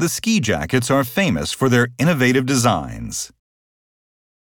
The ski jackets are famous for their innovative designs.